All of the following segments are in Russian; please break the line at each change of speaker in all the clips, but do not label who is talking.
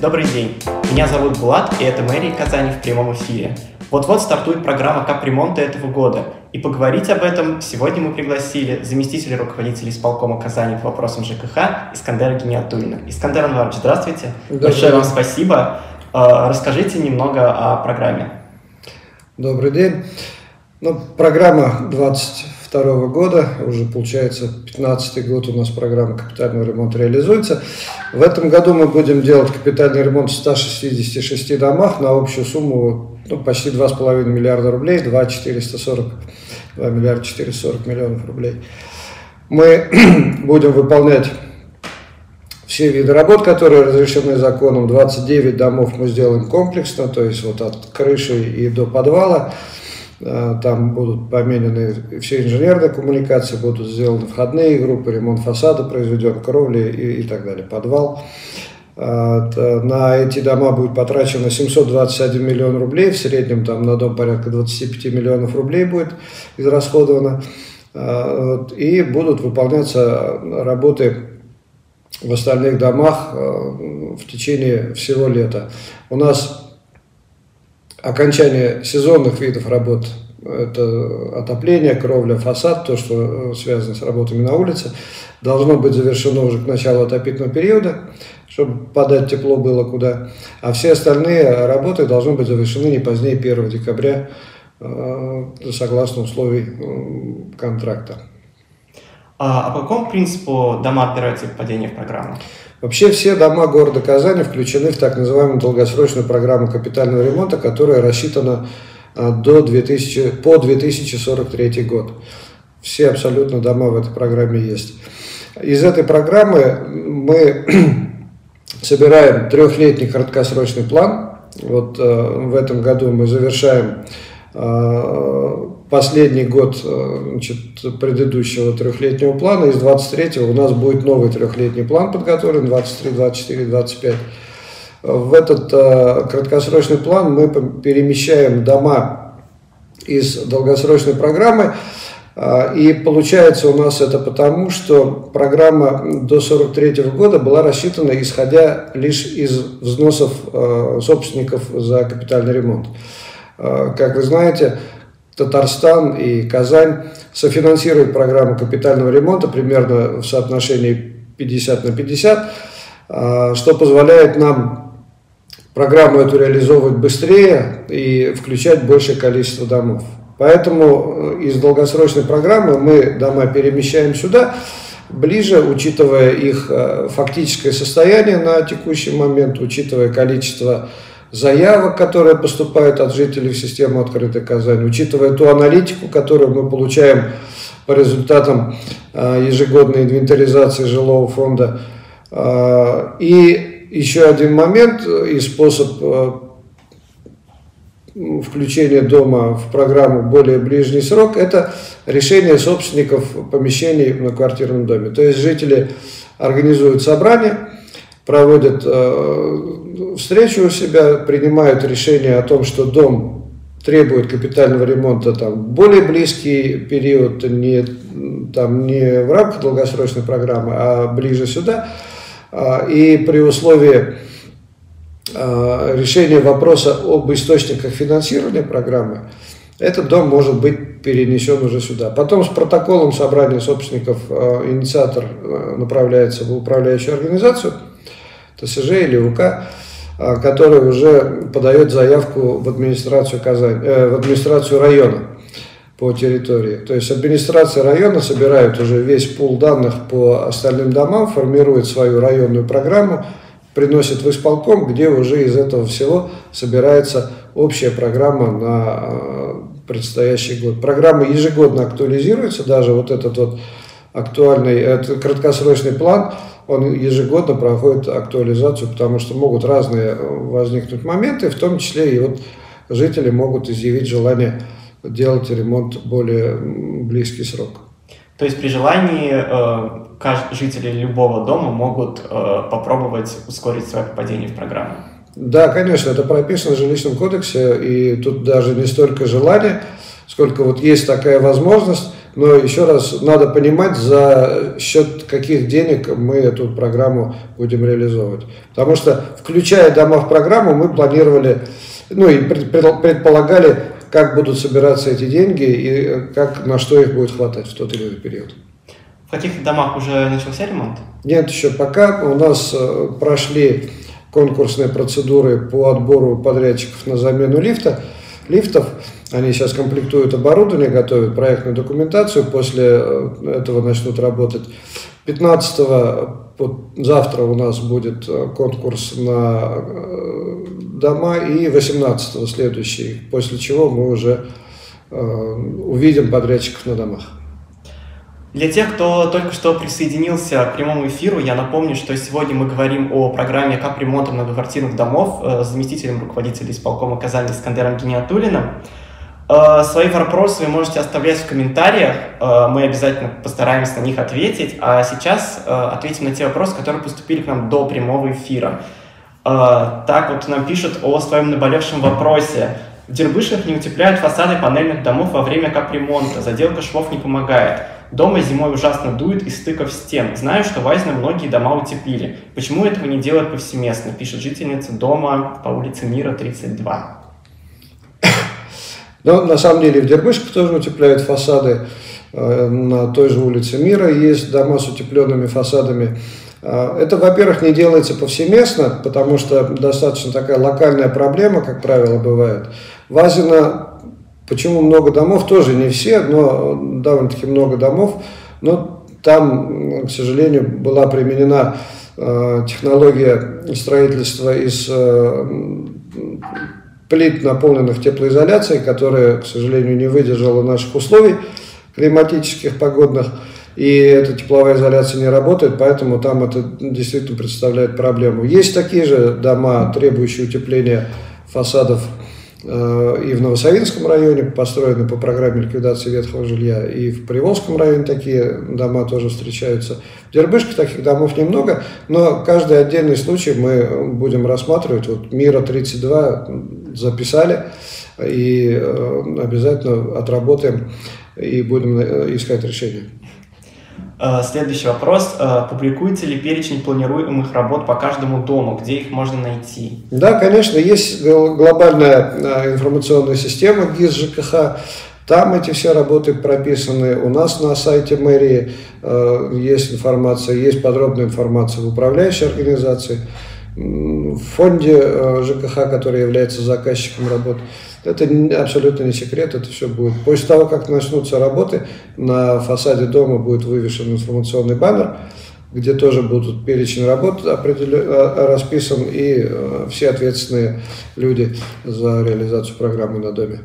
Добрый день, меня зовут Булат, и это Мэрия Казани в прямом эфире. Вот-вот стартует программа капремонта этого года, и поговорить об этом сегодня мы пригласили заместителя руководителя исполкома Казани по вопросам ЖКХ Искандера Гениатулина. Искандер Анварович, здравствуйте.
Добрый
Большое вам спасибо. Э, расскажите немного о программе.
Добрый день. Ну, программа 22 года, уже получается 15 год у нас программа капитального ремонта реализуется. В этом году мы будем делать капитальный ремонт в 166 домах на общую сумму ну, почти 2,5 миллиарда рублей, 2 440, 2 миллиарда 440 миллионов рублей. Мы будем выполнять все виды работ, которые разрешены законом. 29 домов мы сделаем комплексно, то есть вот от крыши и до подвала. А, там будут поменены все инженерные коммуникации, будут сделаны входные группы, ремонт фасада произведен, кровли и, и так далее, подвал. А, на эти дома будет потрачено 721 миллион рублей, в среднем там на дом порядка 25 миллионов рублей будет израсходовано. А, и будут выполняться работы в остальных домах в течение всего лета. У нас окончание сезонных видов работ это отопление, кровля, фасад, то, что э, связано с работами на улице, должно быть завершено уже к началу отопительного периода, чтобы подать тепло было куда. А все остальные работы должны быть завершены не позднее 1 декабря, э, согласно условий э, контракта.
А, а по какому принципу дома отбираются в падение в программу?
Вообще все дома города Казани включены в так называемую долгосрочную программу капитального ремонта, которая рассчитана а, до 2000, по 2043 год. Все абсолютно дома в этой программе есть. Из этой программы мы собираем трехлетний краткосрочный план. Вот э, в этом году мы завершаем э, последний год э, значит, предыдущего трехлетнего плана, из 23-го у нас будет новый трехлетний план подготовлен, 23, 24, 25. В этот э, краткосрочный план мы перемещаем дома из долгосрочной программы, э, и получается у нас это потому, что программа до 43 года была рассчитана исходя лишь из взносов э, собственников за капитальный ремонт. Как вы знаете, Татарстан и Казань софинансируют программу капитального ремонта примерно в соотношении 50 на 50, а, что позволяет нам программу эту реализовывать быстрее и включать большее количество домов. Поэтому э, из долгосрочной программы мы дома перемещаем сюда, ближе, учитывая их э, фактическое состояние на текущий момент, учитывая количество заявок, которые поступают от жителей в систему «Открытая Казань», учитывая ту аналитику, которую мы получаем по результатам а, ежегодной инвентаризации жилого фонда. А, и еще один момент и способ а, включения дома в программу более ближний срок – это решение собственников помещений на квартирном доме. То есть жители организуют собрание, проводят встречу у себя, принимают решение о том, что дом требует капитального ремонта там, более близкий период, не, там, не в рамках долгосрочной программы, а ближе сюда. А, и при условии а, решения вопроса об источниках финансирования программы, этот дом может быть перенесен уже сюда. Потом с протоколом собрания собственников а, инициатор направляется в управляющую организацию, ТСЖ или УК, а, который уже подает заявку в администрацию, Казань, э, в администрацию района по территории. То есть администрация района собирает уже весь пул данных по остальным домам, формирует свою районную программу, приносит в исполком, где уже из этого всего собирается общая программа на а, предстоящий год. Программа ежегодно актуализируется, даже вот этот вот актуальный, этот краткосрочный план – он ежегодно проходит актуализацию, потому что могут разные э, возникнуть моменты, в том числе и вот жители могут изъявить желание делать ремонт более близкий срок.
То есть при желании э, жители любого дома могут э, попробовать ускорить свое попадение в программу?
Да, конечно, это прописано в жилищном кодексе, и тут даже не столько желание, сколько вот есть такая возможность, Но еще раз, надо понимать, за счет каких денег мы эту программу будем реализовывать. Потому что, включая дома в программу, мы планировали, ну и предполагали, как будут собираться эти деньги и как, на что их будет хватать в тот или иной период.
В каких домах уже начался ремонт?
Нет, еще пока. У нас э, прошли конкурсные процедуры по отбору подрядчиков на замену лифта, лифтов. Они сейчас комплектуют оборудование, готовят проектную документацию, после э, этого начнут работать. 15 завтра у нас будет э, конкурс на дома и 18 следующий, после чего мы уже увидим подрядчиков на домах.
Для тех, кто только что присоединился к прямому эфиру, я напомню, что сегодня мы говорим о программе капремонта многоквартирных домов э, с заместителем руководителя исполкома Казани Искандером Гениатулиным. Э, свои вопросы вы можете оставлять в комментариях, э, мы обязательно постараемся на них ответить, а сейчас ответим на те вопросы, которые поступили к нам до прямого эфира. Так вот нам пишут о своем наболевшем вопросе. В Дербышах не утепляют фасады панельных домов во время капремонта, заделка швов не помогает. Дома зимой ужасно дует из стыков стен. Знаю, что в многие дома утеплили. Почему этого не делают повсеместно? Пишет жительница дома по улице Мира, 32.
Но на самом деле в Дербышках тоже утепляют фасады. Э, на той же улице Мира есть дома с утепленными фасадами. Э, это, во-первых, не делается повсеместно, потому что достаточно такая локальная проблема, как правило, бывает. В Азино Почему много домов? Тоже не все, но довольно-таки много домов. Но там, к сожалению, была применена э, технология строительства из э, плит, наполненных теплоизоляцией, которая, к сожалению, не выдержала наших условий климатических, погодных. И эта тепловая изоляция не работает, поэтому там это действительно представляет проблему. Есть такие же дома, требующие утепления фасадов и в Новосавинском районе построены по программе ликвидации ветхого жилья, и в Приволжском районе такие дома тоже встречаются. В Дербышке таких домов немного, но каждый отдельный случай мы будем рассматривать. Вот Мира 32 записали, и э, обязательно отработаем и будем э, искать решение.
Э, следующий вопрос. Э, публикуется ли перечень планируемых работ по каждому дому? Где их можно найти?
Да, конечно, есть глобальная э, информационная система ГИС ЖКХ. Там эти все работы прописаны. У нас на сайте мэрии есть информация, есть подробная информация в управляющей организации, в фонде ЖКХ, который является заказчиком работ. Это абсолютно не секрет, это все будет. После того, как начнутся работы, на фасаде дома будет вывешен информационный баннер, где тоже будут перечень работ а, расписан и э, все ответственные люди за реализацию программы на доме.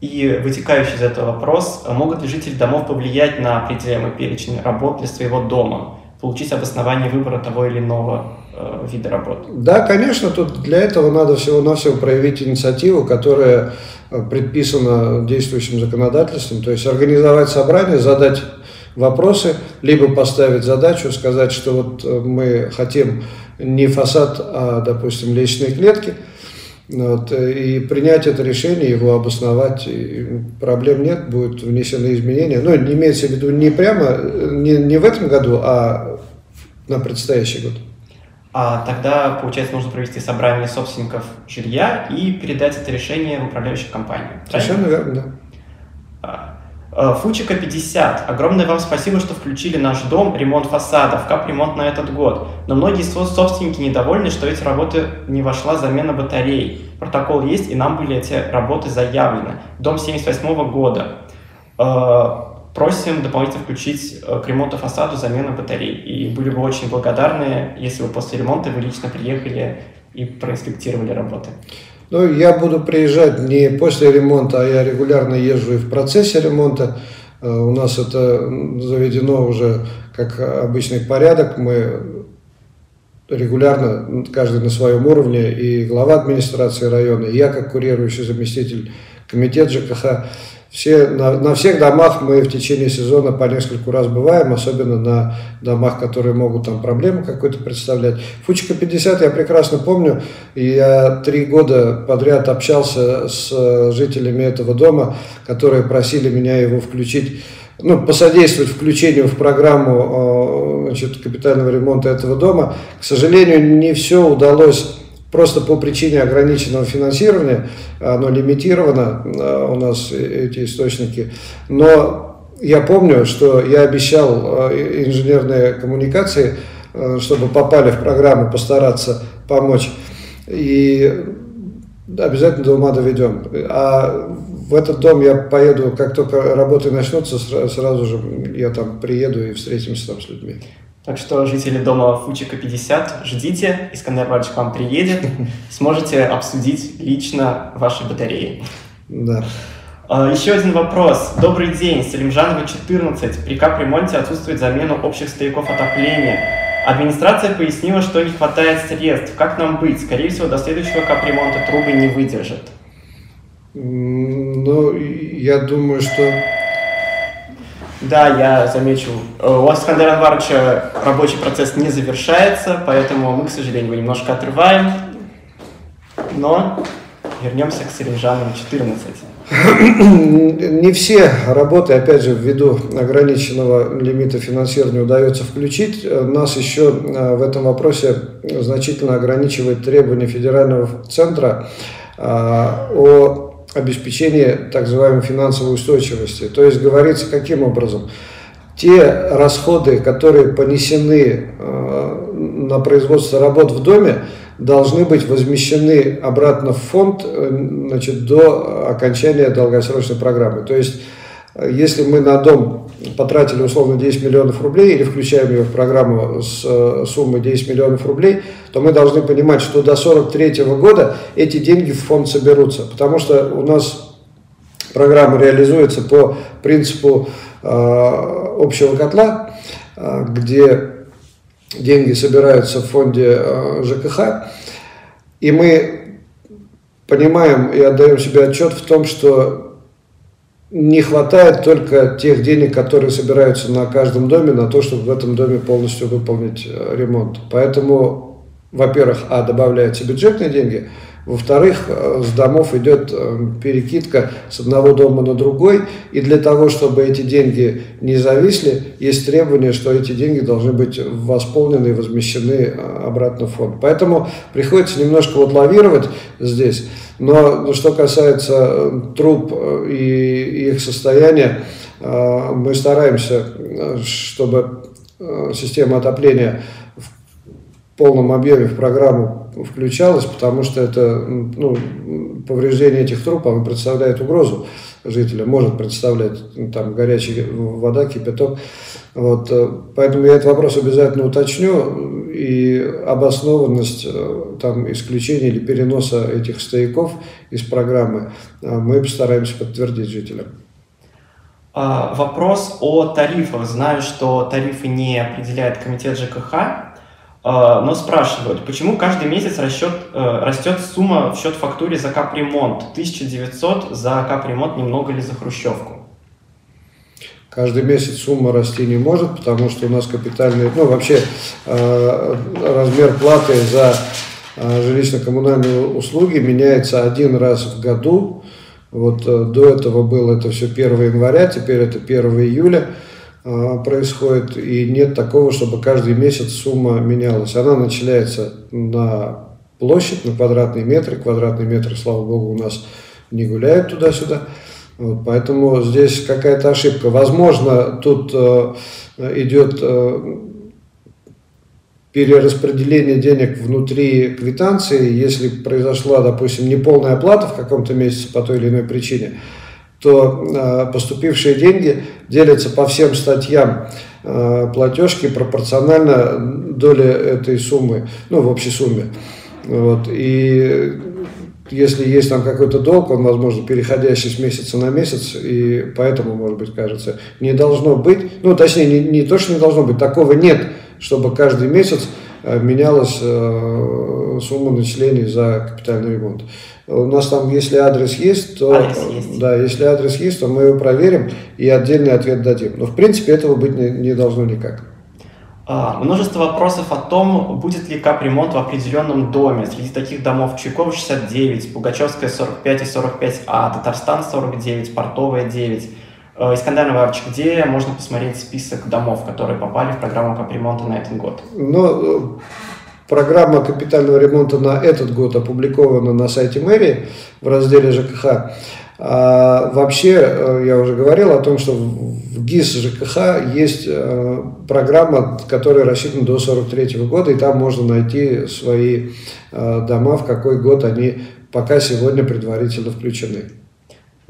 И вытекающий из этого вопрос, могут ли жители домов повлиять на определяемый перечень работ для своего дома, получить обоснование выбора того или иного Э, виды работ?
Да, конечно, тут для этого надо всего-навсего проявить инициативу, которая э, предписана действующим законодательством, то есть организовать собрание, задать вопросы, либо поставить задачу, сказать, что вот э, мы хотим не фасад, а, допустим, лестничные клетки, вот, и принять это решение, его обосновать, проблем нет, будут внесены изменения. Ну, имеется в виду не прямо, не, не в этом году, а на предстоящий год
а тогда, получается, нужно провести собрание собственников жилья и передать это решение в управляющую компанию.
Совершенно верно, да.
А, а, Фучика 50. Огромное вам спасибо, что включили наш дом, ремонт фасадов, капремонт на этот год. Но многие собственники недовольны, что эти работы не вошла замена батарей. Протокол есть, и нам были эти работы заявлены. Дом 78 -го года. Просим дополнительно включить э, к ремонту фасаду замену батарей. И были бы очень благодарны, если бы после ремонта вы лично приехали и проинспектировали работы.
Ну, я буду приезжать не после ремонта, а я регулярно езжу и в процессе ремонта. Э, у нас это заведено уже как обычный порядок. Мы регулярно, каждый на своем уровне, и глава администрации района, и я как курирующий заместитель комитет ЖКХ, все, на, на всех домах мы в течение сезона по нескольку раз бываем, особенно на домах, которые могут там проблему какую-то представлять. Фучика 50 я прекрасно помню, я три года подряд общался с жителями этого дома, которые просили меня его включить ну, посодействовать включению в программу значит, капитального ремонта этого дома. К сожалению, не все удалось просто по причине ограниченного финансирования, оно лимитировано у нас эти источники, но я помню, что я обещал инженерные коммуникации, чтобы попали в программу, постараться помочь. И обязательно до ума доведем. А в этот дом я поеду, как только работы начнутся, сразу же я там приеду и встретимся там с людьми.
Так что, жители дома Фучика 50, ждите, Искандер к вам приедет, сможете обсудить лично ваши батареи.
Да.
А, еще один вопрос. Добрый день, Салимжанова 14. При капремонте отсутствует замена общих стояков отопления. Администрация пояснила, что не хватает средств. Как нам быть? Скорее всего, до следующего капремонта трубы не выдержат.
Ну, я думаю, что...
Да, я замечу. У вас, Искандера Анваровича, рабочий процесс не завершается, поэтому мы, к сожалению, его немножко отрываем. Но вернемся к Салимжанову 14.
Не все работы, опять же, ввиду ограниченного лимита финансирования удается включить. Нас еще э, в этом вопросе значительно ограничивает требования федерального центра э, о обеспечении так называемой финансовой устойчивости. То есть говорится каким образом? Те расходы, которые понесены э, на производство работ в доме, должны быть возмещены обратно в фонд э, значит, до окончания долгосрочной программы. То есть, если мы на дом потратили условно 10 миллионов рублей или включаем его в программу с э, суммой 10 миллионов рублей, то мы должны понимать, что до 43 года эти деньги в фонд соберутся. Потому что у нас программа реализуется по принципу э, общего котла, э, где деньги собираются в фонде э, ЖКХ, и мы понимаем и отдаем себе отчет в том, что не хватает только тех денег, которые собираются на каждом доме, на то, чтобы в этом доме полностью выполнить э, ремонт. Поэтому, во-первых, а, добавляются бюджетные деньги – во-вторых, э, с домов идет э, перекидка с одного дома на другой, и для того, чтобы эти деньги не зависли, есть требование, что эти деньги должны быть восполнены и возмещены обратно в фонд. Поэтому приходится немножко вот лавировать здесь. Но что касается труб и их состояния, мы стараемся, чтобы система отопления в полном объеме в программу включалось, потому что это ну, повреждение этих труб, оно представляет угрозу жителям, может представлять ну, там горячая вода, кипяток. Вот, э, поэтому я этот вопрос обязательно уточню, и обоснованность э, там, исключения или переноса этих стояков из программы э, мы постараемся подтвердить жителям.
А, вопрос о тарифах. Знаю, что тарифы не определяет комитет ЖКХ, но спрашивают, почему каждый месяц расчет, э, растет сумма в счет фактуре за капремонт? 1900 за капремонт немного ли за хрущевку?
Каждый месяц сумма расти не может, потому что у нас капитальные, ну вообще э, размер платы за э, жилищно-коммунальные услуги меняется один раз в году. Вот до этого было это все 1 января, теперь это 1 июля. А, происходит, и нет такого, чтобы каждый месяц сумма менялась. Она начисляется на площадь, на квадратные метры. Квадратные метры, слава богу, у нас не гуляют туда-сюда. Вот, поэтому здесь какая-то ошибка. Возможно, тут э, идет э, перераспределение денег внутри квитанции, если произошла, допустим, неполная оплата в каком-то месяце по той или иной причине, то э, поступившие деньги делятся по всем статьям э, платежки пропорционально доле этой суммы, ну, в общей сумме. Вот. И если есть там какой-то долг, он, возможно, переходящий с месяца на месяц, и поэтому, может быть, кажется, не должно быть, ну, точнее, не, не то, что не должно быть, такого нет, чтобы каждый месяц менялась сумма начислений за капитальный ремонт. У нас там, если адрес есть, то
адрес есть.
да, если адрес есть, то мы его проверим и отдельный ответ дадим. Но в принципе этого быть не, не должно никак.
А, множество вопросов о том, будет ли капремонт в определенном доме. Среди таких домов Чуйкова 69, Пугачевская 45 и 45А, Татарстан 49, Портовая 9. Э, Искандер Иванович, где можно посмотреть список домов, которые попали в программу капремонта на этот год?
Ну, программа капитального ремонта на этот год опубликована на сайте мэрии в разделе ЖКХ. А вообще, э, я уже говорил о том, что в ГИС ЖКХ есть э, программа, которая рассчитана до 43 года, и там можно найти свои дома, в какой год они пока сегодня предварительно включены.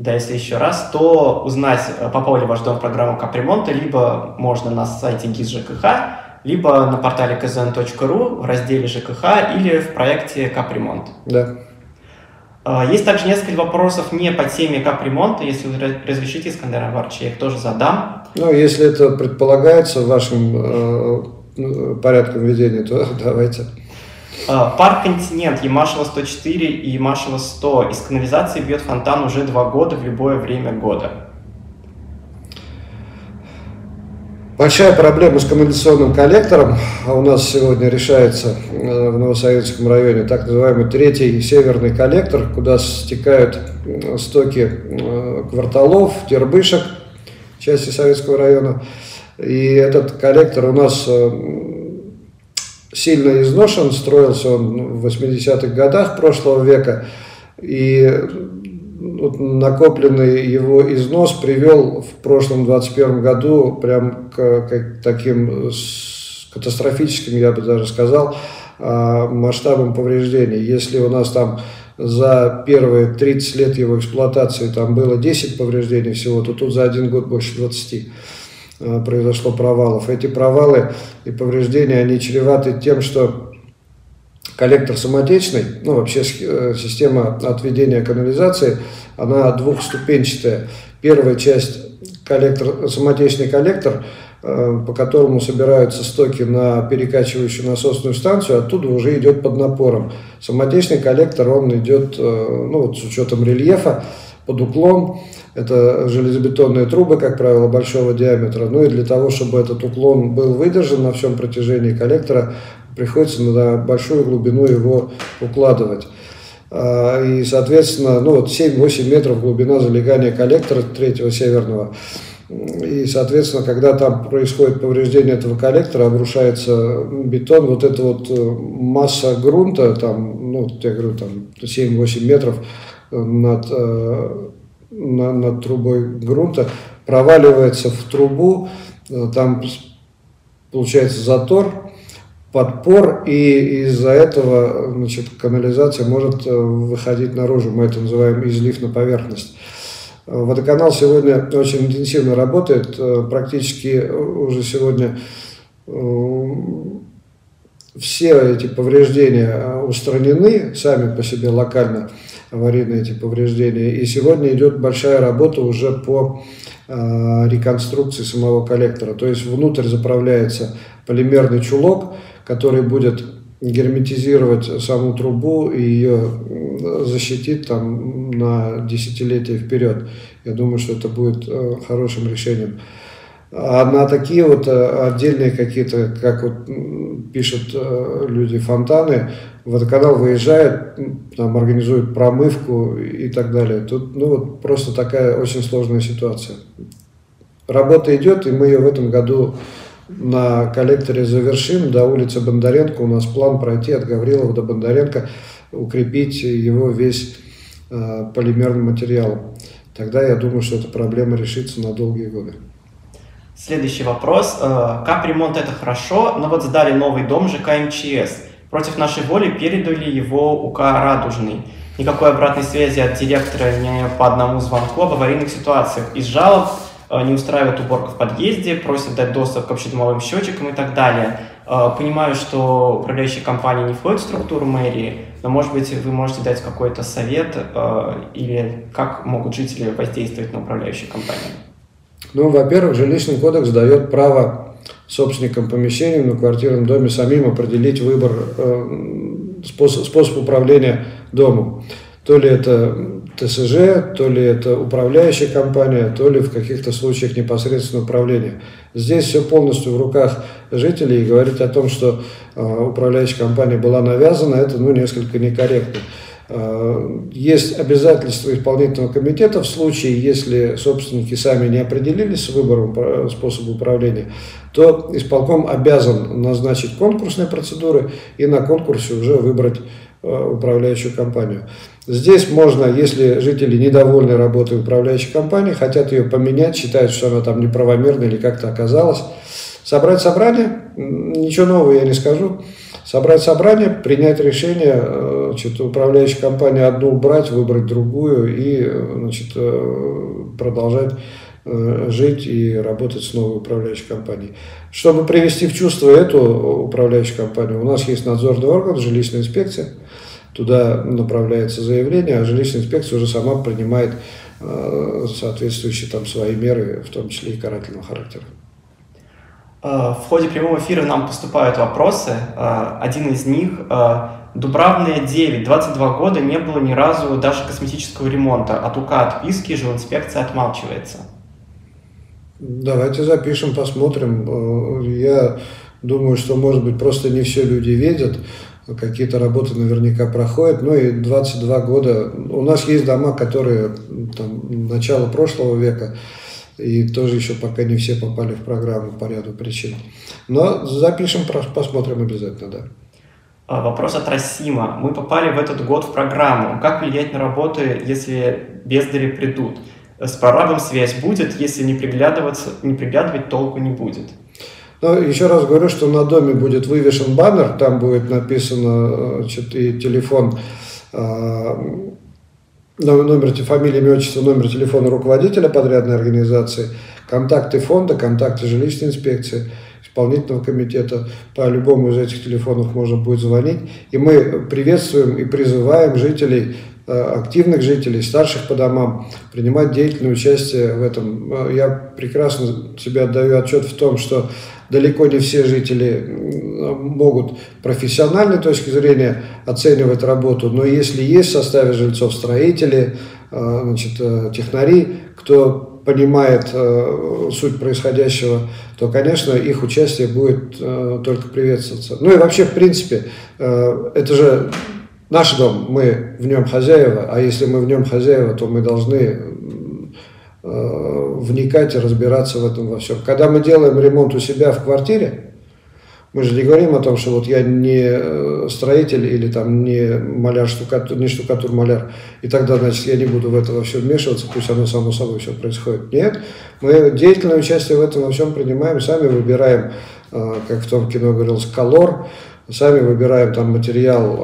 Да, если еще раз, то узнать, э, попал ли ваш дом в программу капремонта, либо можно на сайте ГИС ЖКХ, либо на портале kzn.ru в разделе ЖКХ или в проекте капремонт.
Да.
А, есть также несколько вопросов не по теме капремонта. Если вы разрешите, Искандер Аварч, я их тоже задам.
Ну, если это предполагается вашим э, ну, порядком ведения, то давайте.
А, парк «Континент» Ямашева 104 и Ямашева 100 из канализации бьет фонтан уже два года в любое время года.
Большая проблема с канализационным коллектором а у нас сегодня решается э, в Новосоветском районе, так называемый третий северный коллектор, куда стекают э, стоки э, кварталов, тербышек, части Советского района. И этот коллектор у нас сильно изношен, строился он в 80-х годах прошлого века, и накопленный его износ привел в прошлом 21 году прям к, к таким катастрофическим, я бы даже сказал, а, масштабам повреждений. Если у нас там за первые 30 лет его эксплуатации там было 10 повреждений всего, то тут за один год больше 20. Э, произошло провалов. Эти провалы и повреждения, они чреваты тем, что коллектор самотечный, ну вообще э, система отведения канализации, она двухступенчатая. Первая часть коллектор, самотечный коллектор, э, по которому собираются стоки на перекачивающую насосную станцию, оттуда уже идет под напором. Самотечный коллектор, он идет ну, вот с учетом рельефа, под уклон. Это железобетонные трубы, как правило, большого диаметра. Ну и для того, чтобы этот уклон был выдержан на всем протяжении коллектора, приходится на большую глубину его укладывать. А, и, соответственно, ну вот 7-8 метров глубина залегания коллектора третьего северного. И, соответственно, когда там происходит повреждение этого коллектора, обрушается бетон, вот эта вот э, масса грунта, там, ну, я говорю, там 7-8 метров, над, э, над, трубой грунта, проваливается в трубу, э, там получается затор, подпор, и из-за этого значит, канализация может э, выходить наружу. Мы это называем излив на поверхность. Водоканал сегодня очень интенсивно работает, практически уже сегодня все эти повреждения устранены сами по себе локально аварийные эти повреждения. И сегодня идет большая работа уже по э, реконструкции самого коллектора. То есть внутрь заправляется полимерный чулок, который будет герметизировать саму трубу и ее защитит там на десятилетия вперед. Я думаю, что это будет э, хорошим решением. А на такие вот э, отдельные какие-то, как вот пишут э, люди, фонтаны, водоканал выезжает, там организует промывку и так далее. Тут ну, вот просто такая очень сложная ситуация. Работа идет, и мы ее в этом году на коллекторе завершим. До улицы Бондаренко у нас план пройти от Гаврилова до Бондаренко, укрепить его весь э, полимерным материалом. Тогда я думаю, что эта проблема решится на долгие годы.
Следующий вопрос. Э, капремонт это хорошо, но вот сдали новый дом ЖК МЧС. Против нашей воли передали его УК «Радужный». Никакой обратной связи от директора не по одному звонку об аварийных ситуациях. Из жалоб э, не устраивает уборку в подъезде, просят дать доступ к общедомовым счетчикам и так далее. Э, понимаю, что управляющие компании не входят в структуру мэрии, но, может быть, вы можете дать какой-то совет или как могут жители воздействовать на управляющие компании?
Ну, во-первых, жилищный кодекс дает право собственникам помещений на квартирном доме самим определить выбор, э, способ, способ управления домом. То ли это ТСЖ, то ли это управляющая компания, то ли в каких-то случаях непосредственно управление. Здесь все полностью в руках жителей и говорить о том, что э, управляющая компания была навязана, это ну, несколько некорректно. Есть обязательства исполнительного комитета в случае, если собственники сами не определились с выбором способа управления, то исполком обязан назначить конкурсные процедуры и на конкурсе уже выбрать управляющую компанию. Здесь можно, если жители недовольны работой управляющей компании, хотят ее поменять, считают, что она там неправомерна или как-то оказалась, собрать собрание, ничего нового я не скажу, собрать собрание, принять решение, э, значит, управляющую компанию одну убрать, выбрать другую и значит, э, продолжать э, жить и работать с новой управляющей компанией. Чтобы привести в чувство эту управляющую компанию, у нас есть надзорный орган, жилищная инспекция, Туда направляется заявление, а жилищная инспекция уже сама принимает э, соответствующие там свои меры, в том числе и карательного характера.
В ходе прямого эфира нам поступают вопросы. Один из них Дубравная 9, 22 года, не было ни разу даже косметического ремонта. От УК отписки жилинспекция отмалчивается.
Давайте запишем, посмотрим. Я думаю, что, может быть, просто не все люди видят какие-то работы наверняка проходят. Ну и 22 года. У нас есть дома, которые там, начало прошлого века, и тоже еще пока не все попали в программу по ряду причин. Но запишем, посмотрим обязательно, да.
А, вопрос от Расима. Мы попали в этот год в программу. Как влиять на работы, если бездари придут? С прорабом связь будет, если не приглядываться, не приглядывать толку не будет.
Но еще раз говорю, что на доме будет вывешен баннер, там будет написано значит, и телефон, а, номер, фамилия, имя, отчество, номер телефона руководителя подрядной организации, контакты фонда, контакты жилищной инспекции, исполнительного комитета. По любому из этих телефонов можно будет звонить. И мы приветствуем и призываем жителей активных жителей, старших по домам, принимать деятельное участие в этом. Я прекрасно себе отдаю отчет в том, что далеко не все жители могут профессиональной точки зрения оценивать работу, но если есть в составе жильцов строители, э, значит, э, технари, кто понимает э, суть происходящего, то, конечно, их участие будет только приветствоваться. Ну и вообще, в принципе, это же наш дом, мы в нем хозяева, а если мы в нем хозяева, то мы должны Э, вникать и разбираться в этом во всем. Когда мы делаем ремонт у себя в квартире, мы же не говорим о том, что вот я не э, строитель или там не маляр, штукатур, не штукатур, маляр, и тогда, значит, я не буду в это во все вмешиваться, пусть оно само собой все происходит. Нет, мы деятельное участие в этом во всем принимаем, сами выбираем, э, как в том кино говорилось, колор, сами выбираем там материал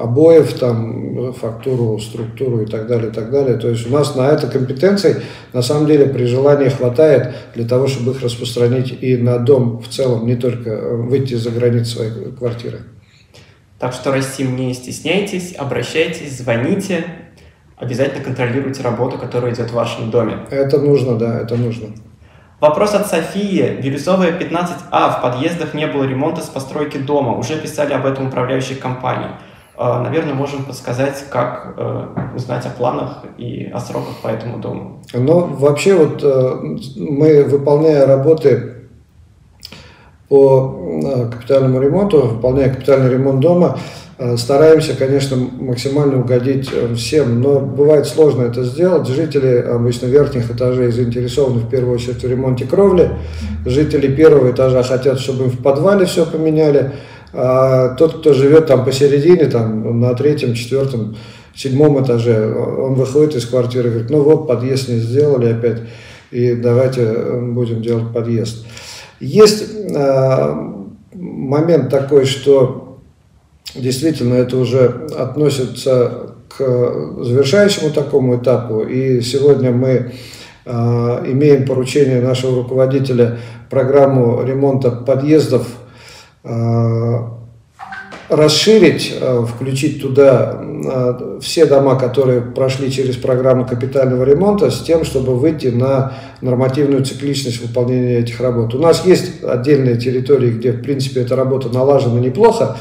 обоев, там, фактуру, структуру и так далее, и так далее. То есть у нас на это компетенций на самом деле при желании хватает для того, чтобы их распространить и на дом в целом, не только э, выйти за границы своей квартиры.
Так что, Растим, не стесняйтесь, обращайтесь, звоните, обязательно контролируйте работу, которая идет в вашем доме.
Это нужно, да, это нужно.
Вопрос от Софии. Бирюзовая 15А. В подъездах не было ремонта с постройки дома. Уже писали об этом управляющие компании. А, наверное, можем подсказать, как э, узнать о планах и о сроках по этому дому.
Ну, вообще, вот э, мы, выполняя работы по э, капитальному ремонту, выполняя капитальный ремонт дома, стараемся, конечно, максимально угодить всем, но бывает сложно это сделать. Жители обычно верхних этажей заинтересованы в первую очередь в ремонте кровли. Жители первого этажа хотят, чтобы им в подвале все поменяли. А тот, кто живет там посередине, там на третьем, четвертом, седьмом этаже, он выходит из квартиры и говорит, ну вот, подъезд не сделали опять, и давайте будем делать подъезд. Есть э, момент такой, что действительно это уже относится к завершающему такому этапу, и сегодня мы э, имеем поручение нашего руководителя программу ремонта подъездов Э, расширить, э, включить туда э, все дома, которые прошли через программу капитального ремонта, с тем, чтобы выйти на нормативную цикличность выполнения этих работ. У нас есть отдельные территории, где, в принципе, эта работа налажена неплохо,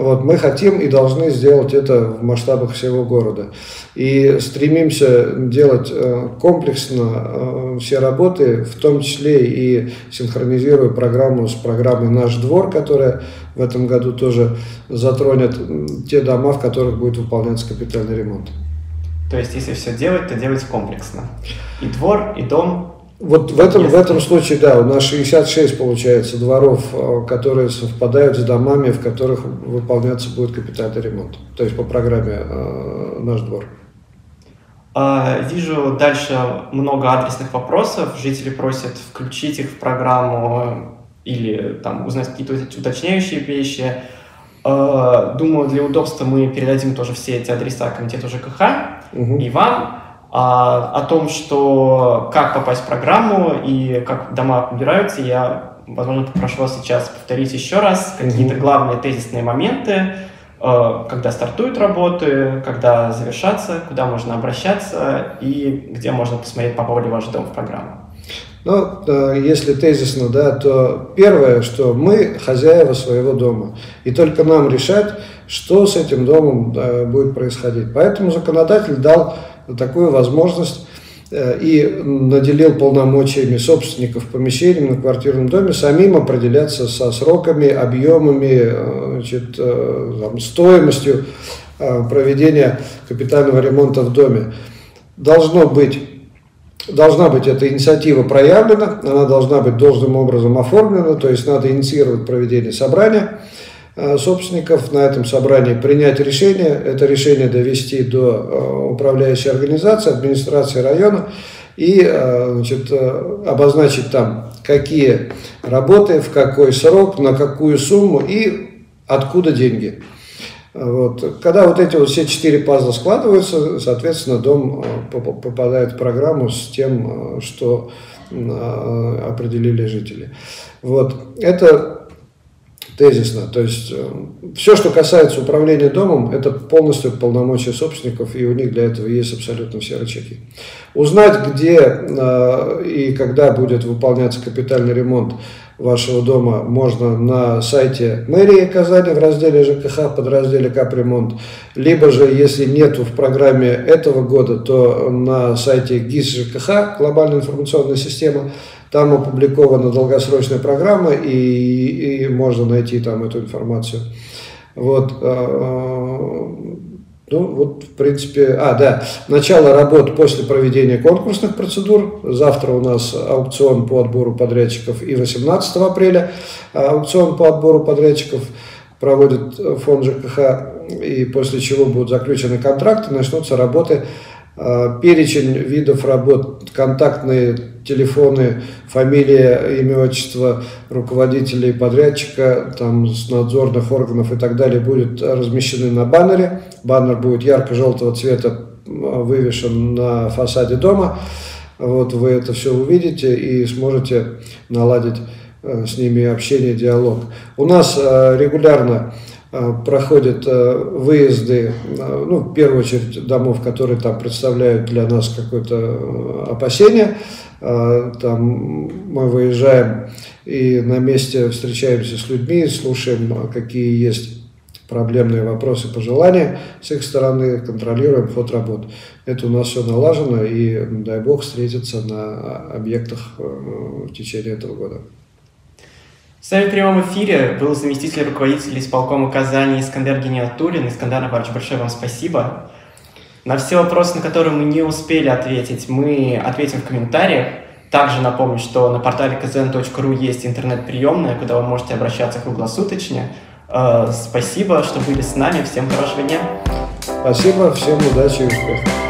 Вот, мы хотим и должны сделать это в масштабах всего города. И стремимся делать э, комплексно все работы, в том числе и синхронизируя программу с программой «Наш двор», которая в этом году тоже затронет те дома, в которых будет выполняться капитальный ремонт.
То есть, если все делать, то делать комплексно. И двор, и дом.
Вот в этом, в этом случае, да, у нас 66, получается, дворов, э, которые совпадают с домами, в которых выполняться будет капитальный ремонт. То есть по программе э, «Наш двор».
А, вижу дальше много адресных вопросов. Жители просят включить их в программу или там узнать какие-то уточняющие вещи. А, думаю, для удобства мы передадим тоже все эти адреса комитету ЖКХ угу. и вам а, о том, что как попасть в программу и как дома убираются, я, возможно, попрошу вас сейчас повторить еще раз какие-то главные тезисные моменты, а, когда стартуют работы, когда завершатся, куда можно обращаться и где можно посмотреть, попал ли ваш дом в программу.
Ну, если тезисно, да, то первое, что мы хозяева своего дома, и только нам решать, что с этим домом будет происходить. Поэтому законодатель дал такую возможность э, и наделил полномочиями собственников помещений на квартирном доме самим определяться со сроками, объемами, э, значит, э, там, стоимостью проведения капитального ремонта в доме. Должно быть должна быть эта инициатива проявлена, она должна быть должным образом оформлена, то есть надо инициировать проведение собрания собственников на этом собрании, принять решение, это решение довести до э, управляющей организации, администрации района и э, значит, обозначить там, какие работы, в какой срок, на какую сумму и откуда деньги. Вот. Когда вот эти вот все четыре пазла складываются, соответственно, дом э, попадает в программу с тем, э, что э, определили жители. Вот. Это тезисно. То есть все, что касается управления домом, это полностью полномочия собственников, и у них для этого есть абсолютно все рычаги. Узнать, где и когда будет выполняться капитальный ремонт, вашего дома можно на сайте мэрии Казани в разделе ЖКХ, под разделе капремонт, либо же, если нету в программе этого года, то на сайте ГИС ЖКХ, глобальная информационная система, там опубликована долгосрочная программа, и, и можно найти там эту информацию. Вот. А, ну, вот, в принципе, а, да, начало работ после проведения конкурсных процедур. Завтра у нас аукцион по отбору подрядчиков и 18 апреля аукцион по отбору подрядчиков проводит фонд ЖКХ, и после чего будут заключены контракты, начнутся работы а, перечень видов работ, контактные телефоны, фамилия, имя, отчество руководителей подрядчика, там, с надзорных органов и так далее будет размещены на баннере. Баннер будет ярко-желтого цвета а, вывешен на фасаде дома. Вот вы это все увидите и сможете наладить а, с ними общение, диалог. У нас регулярно Э, проходят э, выезды, э, ну, в первую очередь, домов, которые там представляют для нас какое-то опасение. Там мы выезжаем и на месте встречаемся с людьми, слушаем, какие есть проблемные вопросы, пожелания с их стороны, контролируем ход работ. Это у нас все налажено, и дай бог встретиться на объектах в течение этого года.
С нами в прямом эфире был заместитель руководителя исполкома Казани Искандер Гениатулин. Искандер Наварович, большое вам спасибо. На все вопросы, на которые мы не успели ответить, мы ответим в комментариях. Также напомню, что на портале kzn.ru есть интернет-приемная, куда вы можете обращаться круглосуточно. Э, спасибо, что были с нами. Всем хорошего дня.
Спасибо, всем удачи и успехов.